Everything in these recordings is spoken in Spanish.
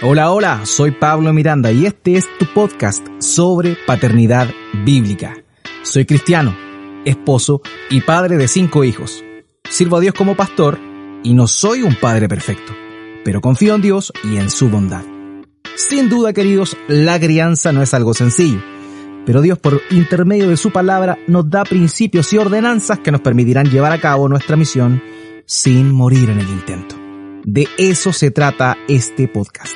Hola, hola, soy Pablo Miranda y este es tu podcast sobre paternidad bíblica. Soy cristiano, esposo y padre de cinco hijos. Sirvo a Dios como pastor y no soy un padre perfecto, pero confío en Dios y en su bondad. Sin duda, queridos, la crianza no es algo sencillo, pero Dios por intermedio de su palabra nos da principios y ordenanzas que nos permitirán llevar a cabo nuestra misión sin morir en el intento. De eso se trata este podcast.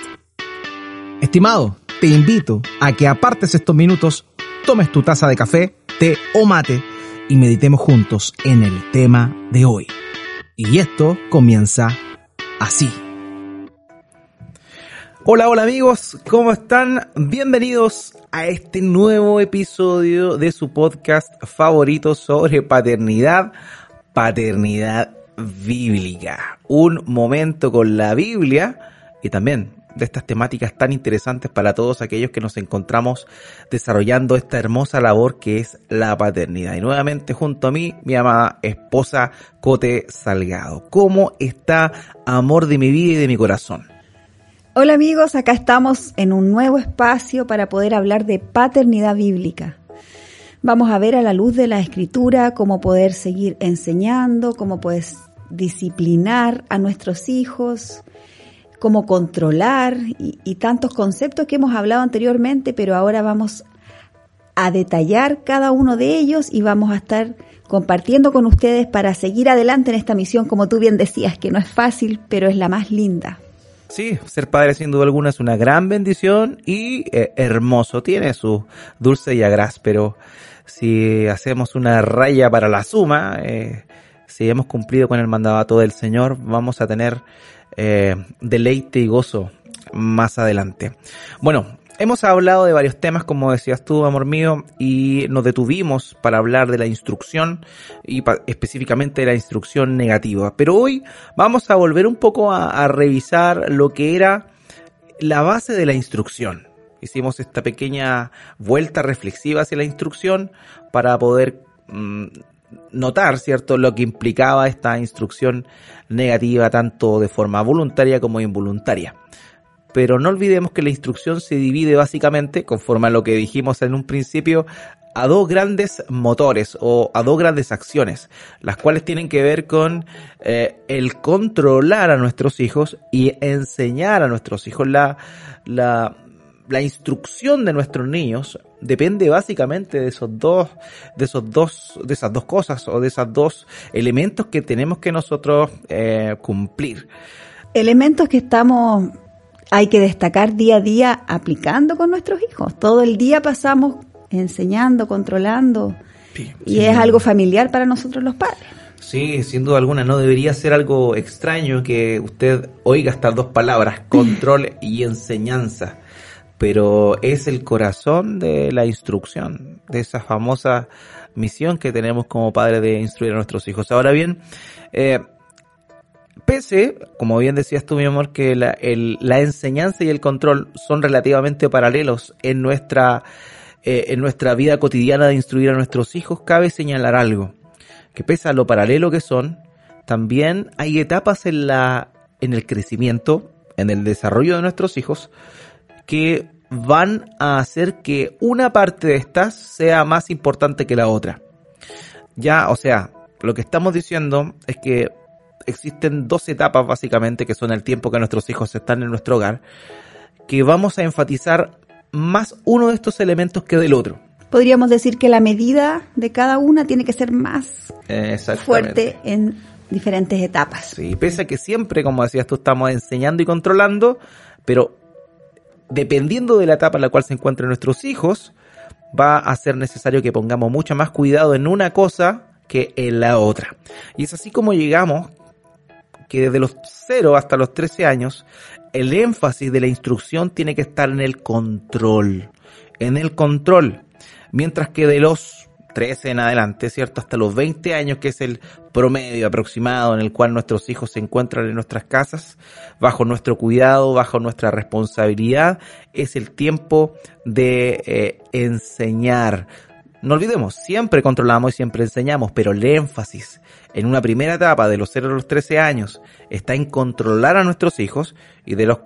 Estimado, te invito a que apartes estos minutos, tomes tu taza de café, té o mate y meditemos juntos en el tema de hoy. Y esto comienza así. Hola, hola amigos, ¿cómo están? Bienvenidos a este nuevo episodio de su podcast favorito sobre paternidad, paternidad bíblica. Un momento con la Biblia y también de estas temáticas tan interesantes para todos aquellos que nos encontramos desarrollando esta hermosa labor que es la paternidad. Y nuevamente junto a mí, mi amada esposa Cote Salgado. ¿Cómo está amor de mi vida y de mi corazón? Hola amigos, acá estamos en un nuevo espacio para poder hablar de paternidad bíblica. Vamos a ver a la luz de la escritura cómo poder seguir enseñando, cómo puedes disciplinar a nuestros hijos, cómo controlar y, tantos conceptos que hemos hablado anteriormente, pero ahora vamos a detallar cada uno de ellos y vamos a estar compartiendo con ustedes para seguir adelante en esta misión, como tú bien decías, que no es fácil, pero es la más linda. Sí, ser padre sin duda alguna es una gran bendición y eh, hermoso, tiene su dulce y agraz, pero si hacemos una raya para la suma, eh, si hemos cumplido con el mandato del Señor, vamos a tener eh, deleite y gozo más adelante. Bueno, hemos hablado de varios temas, como decías tú, amor mío, y nos detuvimos para hablar de la instrucción y específicamente de la instrucción negativa. Pero hoy vamos a volver un poco a, revisar lo que era la base de la instrucción. Hicimos esta pequeña vuelta reflexiva hacia la instrucción para poder mm, notar, ¿cierto?, lo que implicaba esta instrucción negativa tanto de forma voluntaria como involuntaria. Pero no olvidemos que la instrucción se divide básicamente, conforme a lo que dijimos en un principio, a dos grandes motores o a dos grandes acciones, las cuales tienen que ver con eh, el controlar a nuestros hijos y enseñar a nuestros hijos la, la, la instrucción de nuestros niños depende básicamente de esos dos, de esos dos, de esas dos cosas o de esos dos elementos que tenemos que nosotros eh, cumplir. Elementos que estamos, hay que destacar día a día aplicando con nuestros hijos. Todo el día pasamos enseñando, controlando, y es algo familiar para nosotros los padres. Sí, sin duda alguna, no debería ser algo extraño que usted oiga estas dos palabras, control y enseñanza pero es el corazón de la instrucción, de esa famosa misión que tenemos como padre de instruir a nuestros hijos. Ahora bien, eh, pese, como bien decías tú, mi amor, que la, la, enseñanza y el control son relativamente paralelos en nuestra, eh, en nuestra vida cotidiana de instruir a nuestros hijos, cabe señalar algo, que pese a lo paralelo que son, también hay etapas en la, en el crecimiento, en el desarrollo de nuestros hijos, que van a hacer que una parte de estas sea más importante que la otra. Ya, o sea, lo que estamos diciendo es que existen dos etapas básicamente, que son el tiempo que nuestros hijos están en nuestro hogar, que vamos a enfatizar más uno de estos elementos que del otro. Podríamos decir que la medida de cada una tiene que ser más fuerte en diferentes etapas. Sí, pese a que siempre, como decías tú, estamos enseñando y controlando, pero dependiendo de la etapa en la cual se encuentran nuestros hijos, va a ser necesario que pongamos mucho más cuidado en una cosa que en la otra. Y es así como llegamos que desde los 0 hasta los 13 años, el énfasis de la instrucción tiene que estar en el control. En el control. Mientras que de los 13 en adelante, ¿cierto? Hasta los 20 años, que es el promedio aproximado en el cual nuestros hijos se encuentran en nuestras casas, bajo nuestro cuidado, bajo nuestra responsabilidad, es el tiempo de eh, enseñar. No olvidemos, siempre controlamos y siempre enseñamos, pero el énfasis en una primera etapa de los 0 a los 13 años está en controlar a nuestros hijos y de los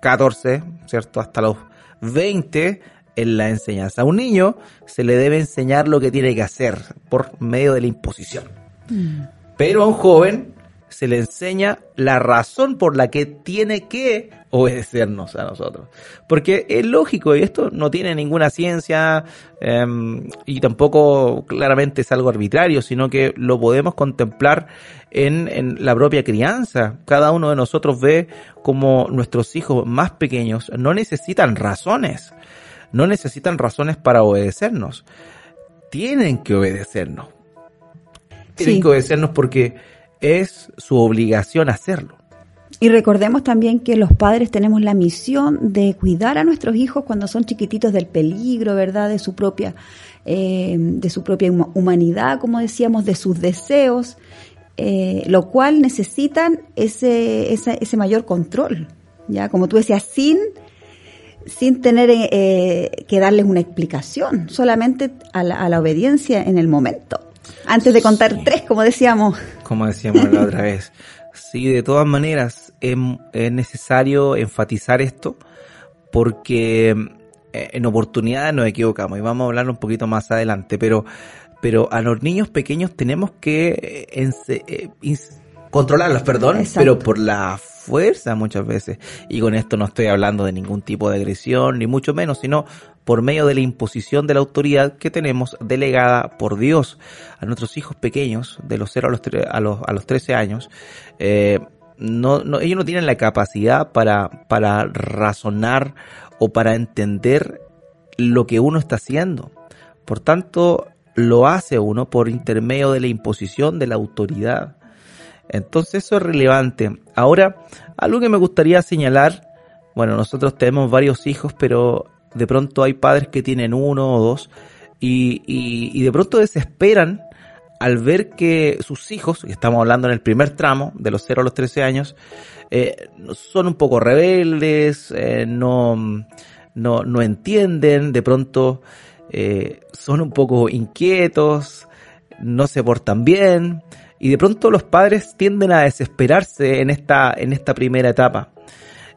14, ¿cierto? Hasta los 20 en la enseñanza. A un niño se le debe enseñar lo que tiene que hacer por medio de la imposición. Mm. Pero a un joven se le enseña la razón por la que tiene que obedecernos a nosotros. Porque es lógico, y esto no tiene ninguna ciencia em, y tampoco claramente es algo arbitrario, sino que lo podemos contemplar en, en la propia crianza. Cada uno de nosotros ve como nuestros hijos más pequeños no necesitan razones, no necesitan razones para obedecernos. Tienen que obedecernos. Tienen que obedecernos porque es su obligación hacerlo. Y recordemos también que los padres tenemos la misión de cuidar a nuestros hijos cuando son chiquititos del peligro, ¿verdad? De su propia, eh, de su propia humanidad, como decíamos, de sus deseos, eh, lo cual necesitan ese, ese, mayor control, ¿ya? Como tú decías, sin, sin tener eh, que darles una explicación, solamente a la, a la obediencia en el momento. Antes de contar tres, como decíamos. Como decíamos la otra vez. Sí, de todas maneras es, necesario enfatizar esto porque eh, en oportunidades nos equivocamos y vamos a hablar un poquito más adelante, pero, pero a los niños pequeños tenemos que eh, eh, controlarlos, perdón, pero por la fuerza muchas veces. Y con esto no estoy hablando de ningún tipo de agresión, ni mucho menos, sino por medio de la imposición de la autoridad que tenemos delegada por Dios a nuestros hijos pequeños, de los 0 a los, a los, a los 13 años. Eh, no, no, ellos no tienen la capacidad para, para razonar o para entender lo que uno está haciendo. Por tanto, lo hace uno por intermedio de la imposición de la autoridad. Entonces eso es relevante. Ahora, algo que me gustaría señalar, bueno, nosotros tenemos varios hijos, pero de pronto hay padres que tienen uno o dos y, de pronto desesperan al ver que sus hijos, estamos hablando en el primer tramo, de los 0 a los 13 años, eh, son un poco rebeldes, eh, no, no, no, entienden, de pronto eh, son un poco inquietos, no se portan bien, y de pronto los padres tienden a desesperarse en esta, en esta primera etapa.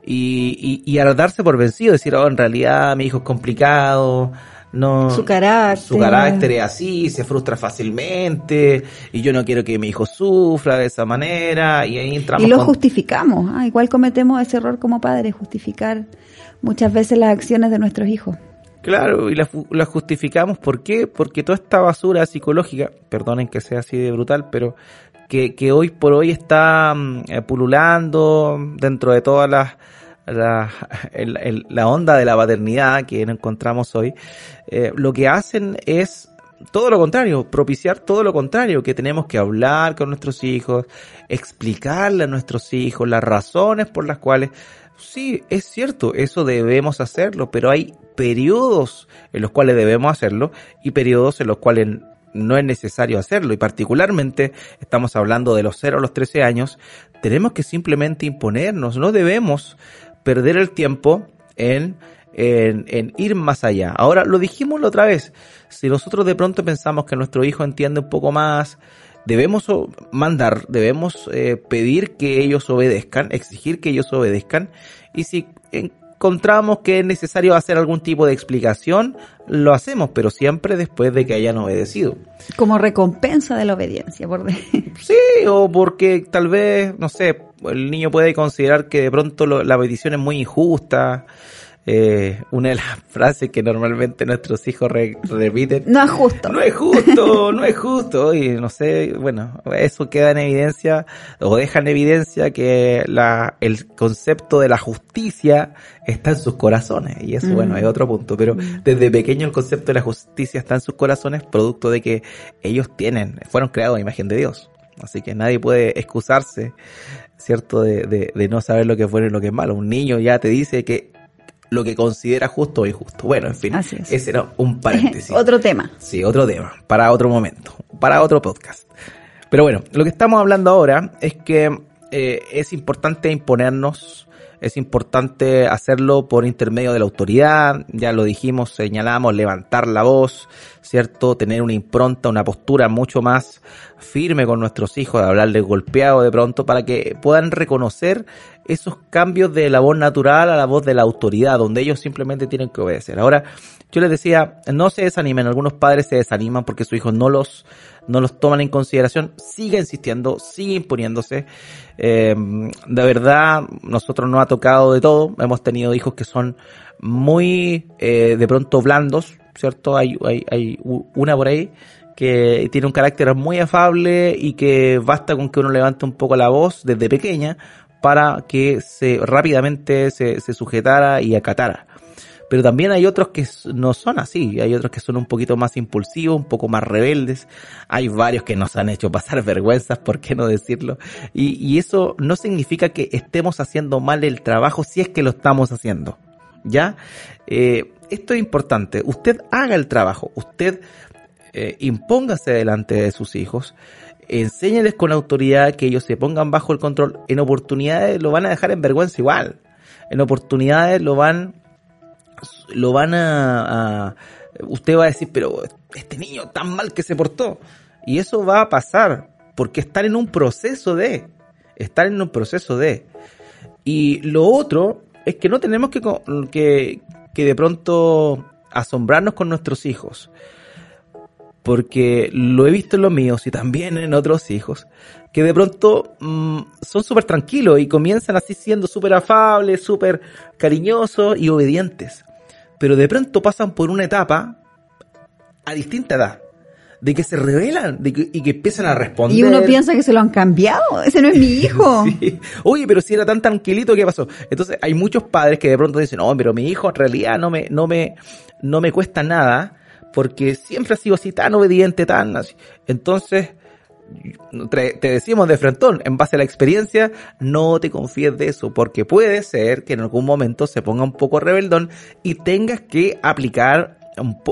Y, y, a darse por vencido, decir, oh, en realidad mi hijo es complicado, no, su carácter. Su carácter es así, se frustra fácilmente, y yo no quiero que mi hijo sufra de esa manera, y ahí entramos. Y lo justificamos, ah, igual cometemos ese error como padres, justificar muchas veces las acciones de nuestros hijos. Claro, y la, la, justificamos, ¿por qué? Porque toda esta basura psicológica, perdonen que sea así de brutal, pero que, hoy por hoy está mm, eh, pululando dentro de todas las la, la, onda de la paternidad que encontramos hoy, eh, lo que hacen es todo lo contrario, propiciar todo lo contrario, que tenemos que hablar con nuestros hijos, explicarle a nuestros hijos las razones por las cuales Sí, es cierto, eso debemos hacerlo, pero hay periodos en los cuales debemos hacerlo y periodos en los cuales no es necesario hacerlo. Y particularmente estamos hablando de los 0 a los 13 años, tenemos que simplemente imponernos, no debemos perder el tiempo en, en, en, ir más allá. Ahora, lo dijimos la otra vez, si nosotros de pronto pensamos que nuestro hijo entiende un poco más, debemos mandar, debemos eh, pedir que ellos obedezcan, exigir que ellos obedezcan, y si encontramos que es necesario hacer algún tipo de explicación, lo hacemos, pero siempre después de que hayan obedecido. Como recompensa de la obediencia, por Sí, o porque tal vez, no sé, el niño puede considerar que de pronto la petición es muy injusta, eh, una de las frases que normalmente nuestros hijos repiten. No es justo. No es justo, no es justo. Y no sé, bueno, eso queda en evidencia, o deja en evidencia que la, el concepto de la justicia está en sus corazones. Y eso, bueno, mm. es otro punto. Pero mm. desde pequeño el concepto de la justicia está en sus corazones, producto de que ellos tienen, fueron creados a imagen de Dios. Así que nadie puede excusarse, ¿cierto?, de, de, de, no saber lo que es bueno y lo que es malo. Un niño ya te dice que lo que considera justo o injusto. Bueno, en fin, ese era un paréntesis. otro tema. Sí, otro tema, para otro momento, para otro podcast. Pero bueno, lo que estamos hablando ahora es que eh, es importante imponernos, es importante hacerlo por intermedio de la autoridad, ya lo dijimos, señalamos, levantar la voz, ¿cierto? Tener una impronta, una postura mucho más firme con nuestros hijos, hablarles golpeado de pronto, para que puedan reconocer esos cambios de la voz natural a la voz de la autoridad, donde ellos simplemente tienen que obedecer. Ahora, yo les decía, no se desanimen, algunos padres se desaniman porque sus hijos no los, no los toman en consideración, sigue insistiendo, sigue imponiéndose. Eh, de verdad, nosotros nos ha tocado de todo, hemos tenido hijos que son muy, eh, de pronto blandos, ¿cierto? Hay, hay, hay una por ahí que tiene un carácter muy afable y que basta con que uno levante un poco la voz desde pequeña para que se rápidamente se, se sujetara y acatara. Pero también hay otros que no son así, hay otros que son un poquito más impulsivos, un poco más rebeldes, hay varios que nos han hecho pasar vergüenzas, ¿por qué no decirlo? Y, eso no significa que estemos haciendo mal el trabajo si es que lo estamos haciendo, ¿ya? Eh, esto es importante, usted haga el trabajo, usted eh, impóngase delante de sus hijos, enséñeles con autoridad que ellos se pongan bajo el control. En oportunidades lo van a dejar en vergüenza igual. En oportunidades lo van, lo van a, usted va a decir, pero este niño tan mal que se portó. Y eso va a pasar porque están en un proceso de, están en un proceso de. Y lo otro es que no tenemos que, que, que de pronto asombrarnos con nuestros hijos porque lo he visto en los míos y también en otros hijos, que de pronto mmm, son súper tranquilos y comienzan así siendo súper afables, súper cariñosos y obedientes. Pero de pronto pasan por una etapa a distinta edad, de que se revelan de que, y que empiezan a responder. Y uno piensa que se lo han cambiado, ese no es mi hijo. sí. Oye, pero si era tan tranquilito, ¿qué pasó? Entonces hay muchos padres que de pronto dicen, no, pero mi hijo en realidad no me, no me, no me cuesta nada porque siempre ha sido así tan obediente, tan así. Entonces, te decimos de frentón, en base a la experiencia, no te confíes de eso, porque puede ser que en algún momento se ponga un poco rebeldón y tengas que aplicar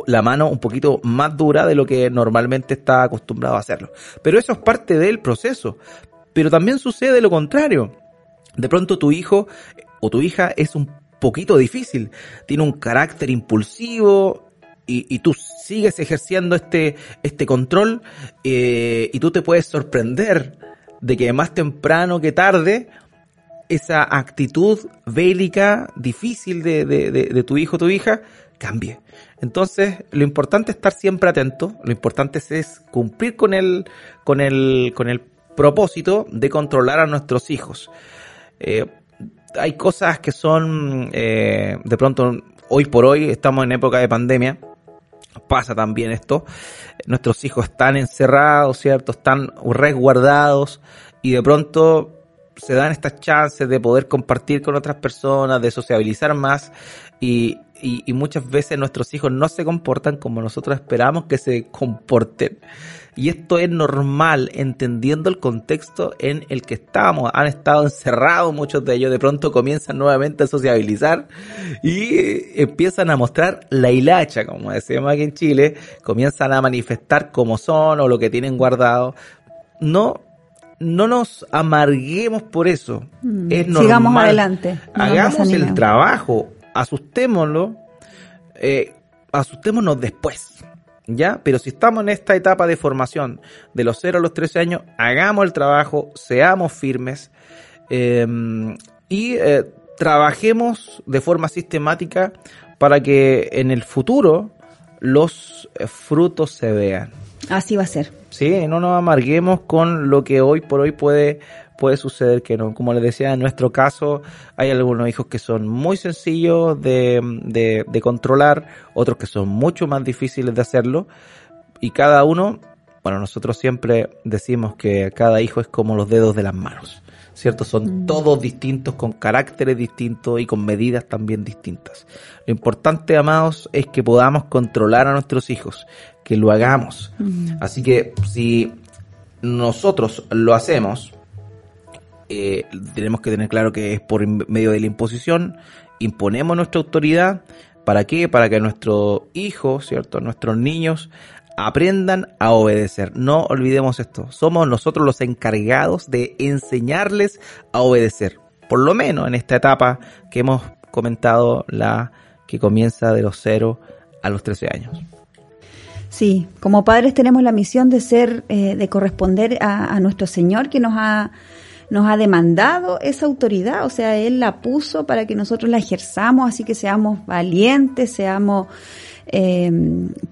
la mano un poquito más dura de lo que normalmente está acostumbrado a hacerlo. Pero eso es parte del proceso. Pero también sucede lo contrario. De pronto tu hijo o tu hija es un poquito difícil, tiene un carácter impulsivo, y, tú sigues ejerciendo este, este control eh, y tú te puedes sorprender de que más temprano que tarde esa actitud bélica difícil de, de, de, tu hijo o tu hija cambie. Entonces, lo importante es estar siempre atento, lo importante es, es cumplir con el, con el, con el propósito de controlar a nuestros hijos. Eh, hay cosas que son, eh, de pronto, hoy por hoy estamos en época de pandemia, pasa también esto. Nuestros hijos están encerrados, ¿cierto? Están resguardados y de pronto se dan estas chances de poder compartir con otras personas, de sociabilizar más y, y, y muchas veces nuestros hijos no se comportan como nosotros esperamos que se comporten. Y esto es normal, entendiendo el contexto en el que estamos. Han estado encerrados muchos de ellos, de pronto comienzan nuevamente a sociabilizar y empiezan a mostrar la hilacha, como decíamos aquí en Chile, comienzan a manifestar cómo son o lo que tienen guardado. No, no nos amarguemos por eso. Mm, es normal. Sigamos adelante. No Hagamos el trabajo, asustémoslo, eh, asustémonos después. ¿Ya? Pero si estamos en esta etapa de formación de los 0 a los 13 años, hagamos el trabajo, seamos firmes eh, y eh, trabajemos de forma sistemática para que en el futuro los frutos se vean. Así va a ser. Sí, no nos amarguemos con lo que hoy por hoy puede puede suceder que no. Como les decía, en nuestro caso hay algunos hijos que son muy sencillos de, de, de controlar, otros que son mucho más difíciles de hacerlo. Y cada uno, bueno, nosotros siempre decimos que cada hijo es como los dedos de las manos. ¿Cierto? Son mm. todos distintos, con caracteres distintos y con medidas también distintas. Lo importante, amados, es que podamos controlar a nuestros hijos, que lo hagamos. Mm. Así que si nosotros lo hacemos, eh, tenemos que tener claro que es por medio de la imposición, imponemos nuestra autoridad, ¿para qué? Para que nuestros hijos, ¿cierto? Nuestros niños aprendan a obedecer. No olvidemos esto, somos nosotros los encargados de enseñarles a obedecer, por lo menos en esta etapa que hemos comentado, la que comienza de los 0 a los 13 años. Sí, como padres tenemos la misión de ser, eh, de corresponder a, a nuestro Señor que nos ha nos ha demandado esa autoridad, o sea, Él la puso para que nosotros la ejerzamos, así que seamos valientes, seamos eh,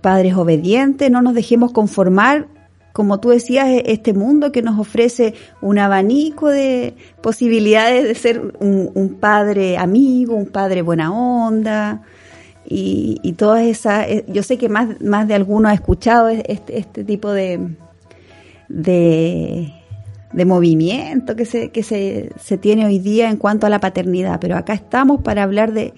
padres obedientes, no nos dejemos conformar como tú decías, e-, este mundo que nos ofrece un abanico de posibilidades de ser un, padre amigo, un padre buena onda, y, y todas esas, eh, yo sé que más, más de alguno ha escuchado este, este tipo de, de, de, movimiento que, se, que se, se tiene hoy día en cuanto a la paternidad, pero acá estamos para hablar de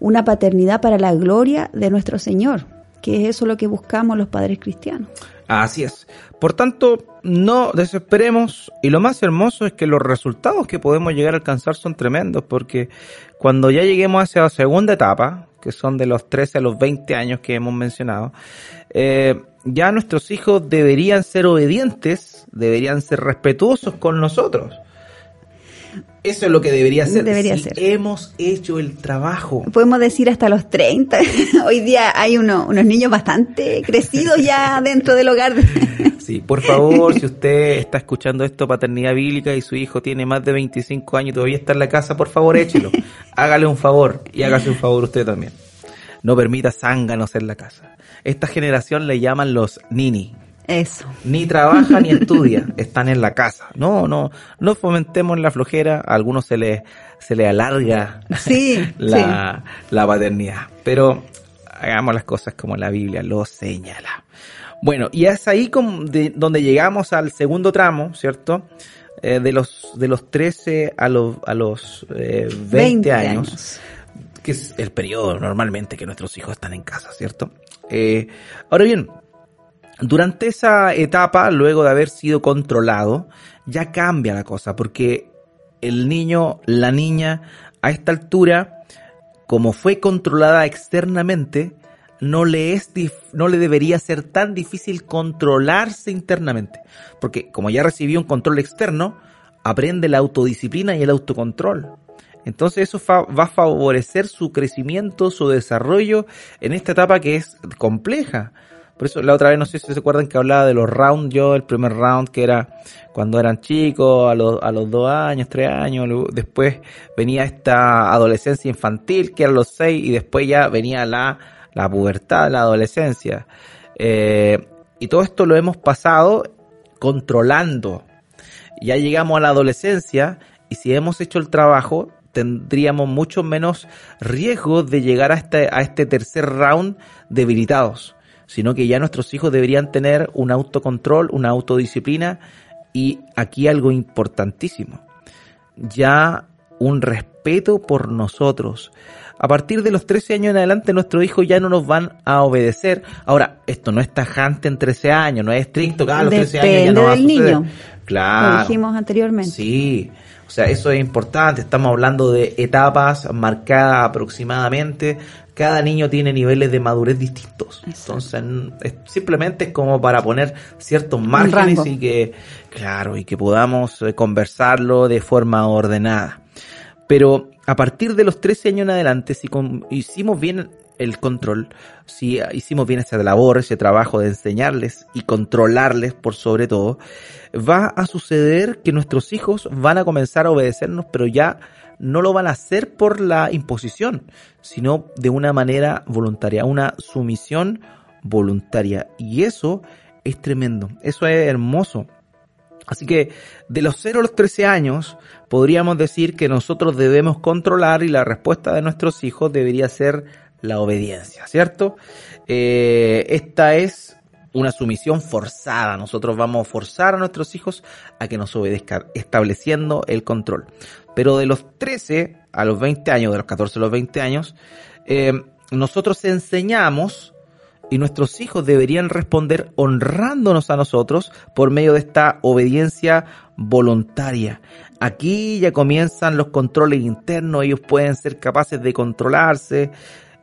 una paternidad para la gloria de nuestro Señor, que es eso lo que buscamos los padres cristianos. Así es. Por tanto, no desesperemos y lo más hermoso es que los resultados que podemos llegar a alcanzar son tremendos porque cuando ya lleguemos a esa segunda etapa, que son de los 13 a los 20 años que hemos mencionado, eh, ya nuestros hijos deberían ser obedientes, deberían ser respetuosos con nosotros. Eso es lo que debería ser. Debería ser. Hemos hecho el trabajo. Podemos decir hasta los 30. Hoy día hay unos niños bastante crecidos ya dentro del hogar. Sí, por favor, si usted está escuchando esto, paternidad bíblica, y su hijo tiene más de 25 años y todavía está en la casa, por favor, échelo. Hágale un favor y hágase un favor usted también. No permita zánganos en la casa. Esta generación le llaman los nini. Eso. Ni trabaja ni estudia, están en la casa. No, no, no fomentemos la flojera, a algunos se les, se le alarga sí, la, la paternidad. Pero hagamos las cosas como la Biblia lo señala. Bueno, y es ahí de, donde llegamos al segundo tramo, ¿cierto? Eh, de los de los 13 a los a los eh, 20, años, que es el periodo normalmente que nuestros hijos están en casa, ¿cierto? Eh, ahora bien, durante esa etapa, luego de haber sido controlado, ya cambia la cosa, porque el niño, la niña, a esta altura, como fue controlada externamente, no le es no le debería ser tan difícil controlarse internamente, porque como ya recibió un control externo, aprende la autodisciplina y el autocontrol. Entonces eso va a favorecer su crecimiento, su desarrollo en esta etapa que es compleja, por eso la otra vez no sé si se acuerdan que hablaba de los rounds, yo el primer round que era cuando eran chicos, a los, a los dos años, tres años, después venía esta adolescencia infantil que eran los seis y después ya venía la, la pubertad, la adolescencia. Eh, y todo esto lo hemos pasado controlando. Ya llegamos a la adolescencia y si hemos hecho el trabajo, tendríamos mucho menos riesgo de llegar a este, a este tercer round debilitados sino que ya nuestros hijos deberían tener un autocontrol, una autodisciplina y aquí algo importantísimo, ya un respeto por nosotros. A partir de los 13 años en adelante nuestros hijos ya no nos van a obedecer. Ahora, esto no es tajante en 13 años, no es estricto, cada los 13 años ya no va a niño. Claro. Lo dijimos anteriormente. Sí. O sea, eso es importante. Estamos hablando de etapas marcadas aproximadamente cada niño tiene niveles de madurez distintos. Entonces, simplemente es como para poner ciertos márgenes y que, claro, y que podamos eh, conversarlo de forma ordenada. Pero a partir de los 13 años en adelante, si hicimos bien el control, si hicimos bien esa labor, ese trabajo de enseñarles y controlarles por sobre todo, va a suceder que nuestros hijos van a comenzar a obedecernos, pero ya no lo van a hacer por la imposición, sino de una manera voluntaria, una sumisión voluntaria. Y eso es tremendo, eso es hermoso. Así que de los 0 a los 13 años podríamos decir que nosotros debemos controlar y la respuesta de nuestros hijos debería ser la obediencia, ¿cierto? Eh, esta es una sumisión forzada. Nosotros vamos a forzar a nuestros hijos a que nos obedezcan, estableciendo el control. Pero de los 13 a los 20 años, de los 14 a los 20 años, eh, nosotros enseñamos y nuestros hijos deberían responder honrándonos a nosotros por medio de esta obediencia voluntaria. Aquí ya comienzan los controles internos, ellos pueden ser capaces de controlarse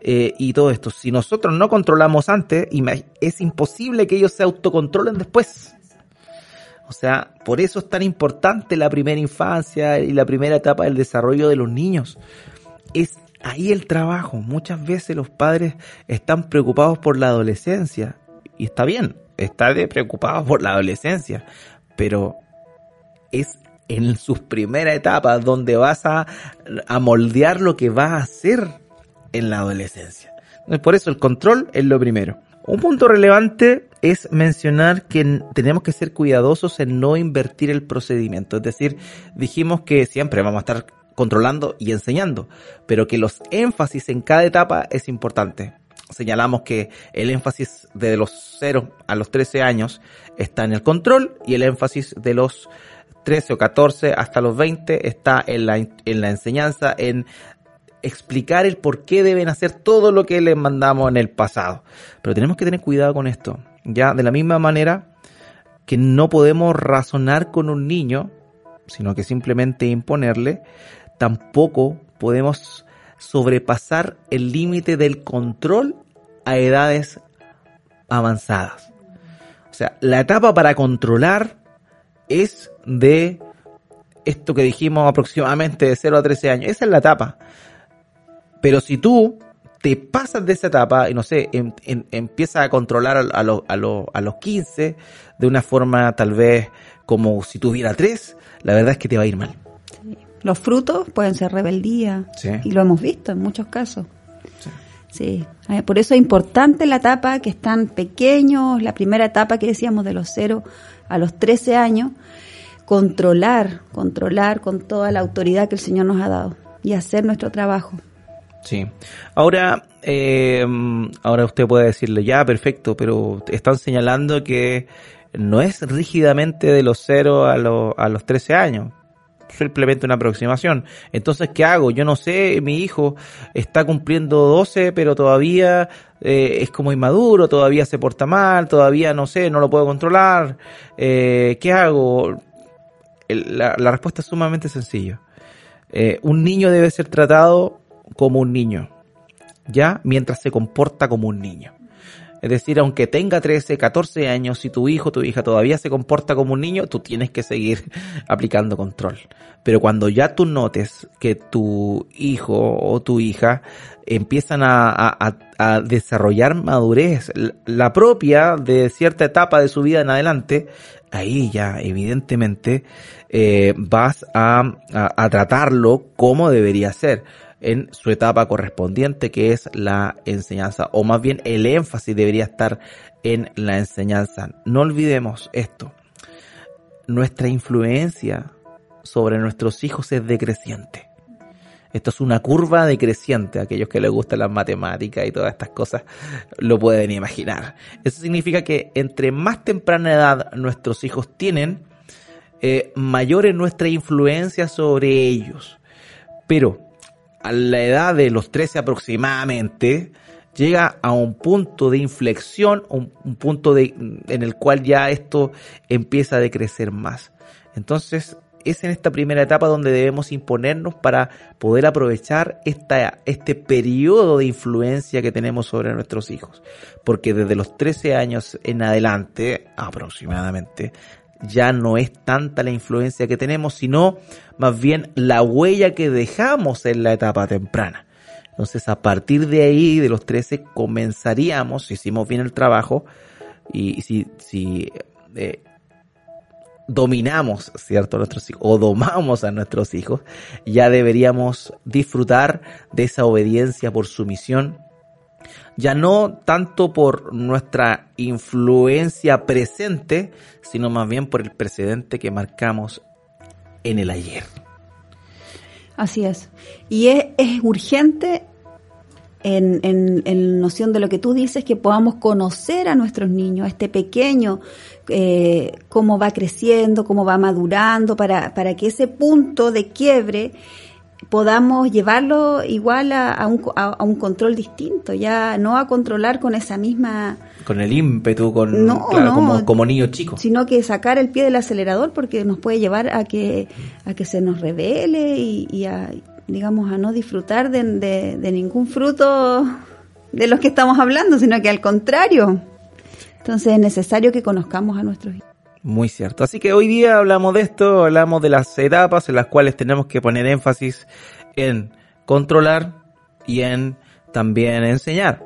eh, y todo esto. Si nosotros no controlamos antes, es imposible que ellos se autocontrolen después. O sea, por eso es tan importante la primera infancia y la primera etapa del desarrollo de los niños. Ahí el trabajo. Muchas veces los padres están preocupados por la adolescencia. Y está bien, está de preocupados por la adolescencia. Pero es en sus primeras etapas, donde vas a moldear lo que vas a hacer en la adolescencia. Por eso el control es lo primero. Un punto relevante es mencionar que tenemos que ser cuidadosos en no invertir el procedimiento. Es decir, dijimos que siempre vamos a estar controlando y enseñando, pero que los énfasis en cada etapa es importante. Señalamos que el énfasis de los 0 a los 13 años está en el control y el énfasis de los 13 o 14 hasta los 20 está en la, en la enseñanza, en explicar el por qué deben hacer todo lo que les mandamos en el pasado. Pero tenemos que tener cuidado con esto. Ya de la misma manera que no podemos razonar con un niño, sino que simplemente imponerle, tampoco podemos sobrepasar el límite del control a edades avanzadas. O sea, la etapa para controlar es de esto que dijimos aproximadamente de 0 a 13 años. Esa es la etapa. Pero si tú te pasas de esa etapa y no sé, em, em, empiezas a controlar a, a, a, los 15 de una forma tal vez como si tuviera 3, la verdad es que te va a ir mal. Los frutos pueden ser rebeldía y lo hemos visto en muchos casos. Sí. Eh, por eso es importante la etapa que están pequeños, la primera etapa que decíamos de los 0 a los 13 años, controlar, controlar con toda la autoridad que el Señor nos ha dado y hacer nuestro trabajo. Sí. Ahora, eh, ahora usted puede decirle, ya, perfecto, pero están señalando que no es rígidamente de los 0 a, los a los 13 años. Simplemente una aproximación. Entonces, ¿qué hago? Yo no sé, mi hijo está cumpliendo 12, pero todavía eh, es como inmaduro, todavía se porta mal, todavía no sé, no lo puedo controlar. Eh, ¿Qué hago? la, respuesta es sumamente sencilla. Eh, un niño debe ser tratado como un niño, ¿ya? Mientras se comporta como un niño. Es decir, aunque tenga 13, 14 años, si tu hijo o tu hija todavía se comporta como un niño, tú tienes que seguir aplicando control. Pero cuando ya tú notes que tu hijo o tu hija empiezan a, desarrollar madurez, la propia de cierta etapa de su vida en adelante, ahí ya evidentemente eh, vas a, tratarlo como debería ser en su etapa correspondiente, que es la enseñanza, o más bien el énfasis debería estar en la enseñanza. No olvidemos esto. Nuestra influencia sobre nuestros hijos es decreciente. Esto es una curva decreciente. Aquellos que les gustan las matemáticas y todas estas cosas lo pueden imaginar. Eso significa que entre más temprana edad nuestros hijos tienen, eh, mayor es nuestra influencia sobre ellos. Pero a la edad de los 13 aproximadamente, llega a un punto de inflexión, un, un punto de, en el cual ya esto empieza a decrecer más. Entonces, es en esta primera etapa donde debemos imponernos para poder aprovechar esta, este periodo de influencia que tenemos sobre nuestros hijos. Porque desde los 13 años en adelante, aproximadamente, ya no es tanta la influencia que tenemos, sino más bien la huella que dejamos en la etapa temprana. Entonces, a partir de ahí, de los 13, comenzaríamos, si hicimos bien el trabajo, y si, si eh, dominamos, ¿cierto? A nuestros hijos, o domamos a nuestros hijos, ya deberíamos disfrutar de esa obediencia por sumisión, ya no tanto por nuestra influencia presente, sino más bien por el precedente que marcamos en el ayer. Así es. Y es, urgente en, en, en, noción de lo que tú dices, que podamos conocer a nuestros niños, a este pequeño, eh, cómo va creciendo, cómo va madurando, para, para que ese punto de quiebre podamos llevarlo igual a, a, un, a, un, control distinto, ya no a controlar con esa misma... Con el ímpetu, con, no, claro, como, como, niño chico. Sino que sacar el pie del acelerador porque nos puede llevar a que, a que se nos revele y, y a, digamos, a no disfrutar de, de, de ningún fruto de los que estamos hablando, sino que al contrario. Entonces es necesario que conozcamos a nuestros hijos. Muy cierto. Así que hoy día hablamos de esto, hablamos de las etapas en las cuales tenemos que poner énfasis en controlar y en también enseñar.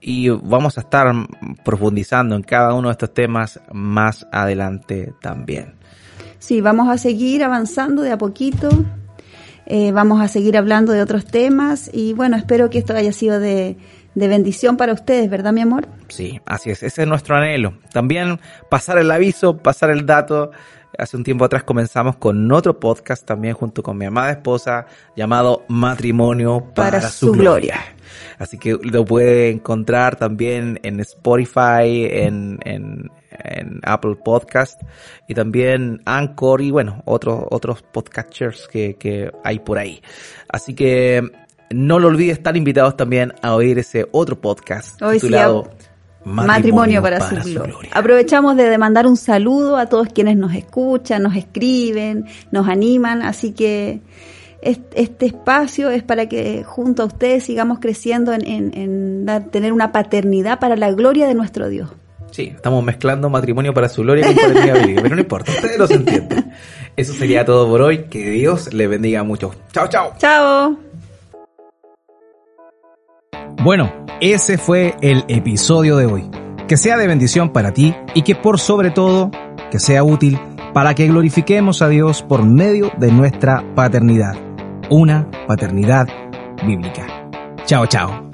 Y vamos a estar profundizando en cada uno de estos temas más adelante también. Sí, vamos a seguir avanzando de a poquito. Eh, vamos a seguir hablando de otros temas y bueno, espero que esto haya sido de, de bendición para ustedes, ¿verdad, mi amor? Sí, así es, ese es nuestro anhelo. También pasar el aviso, pasar el dato. Hace un tiempo atrás comenzamos con otro podcast también junto con mi amada esposa llamado Matrimonio para, su, gloria. Así que lo puede encontrar también en Spotify, en, en, en Apple Podcast y también Anchor y bueno, otros, otros podcasters que, que hay por ahí. Así que no lo olvides, están invitados también a oír ese otro podcast Hoy titulado Matrimonio, para, su, gloria. Aprovechamos de mandar un saludo a todos quienes nos escuchan, nos escriben, nos animan, así que este espacio es para que junto a ustedes sigamos creciendo en, en, tener una paternidad para la gloria de nuestro Dios. Sí, estamos mezclando matrimonio para su gloria con paternidad bíblica, pero no importa, ustedes lo entienden. Eso sería todo por hoy, que Dios les bendiga mucho. Chao, chao. Chao. Bueno, ese fue el episodio de hoy. Que sea de bendición para ti y que por sobre todo, que sea útil para que glorifiquemos a Dios por medio de nuestra paternidad. Una paternidad bíblica. Chao, chao.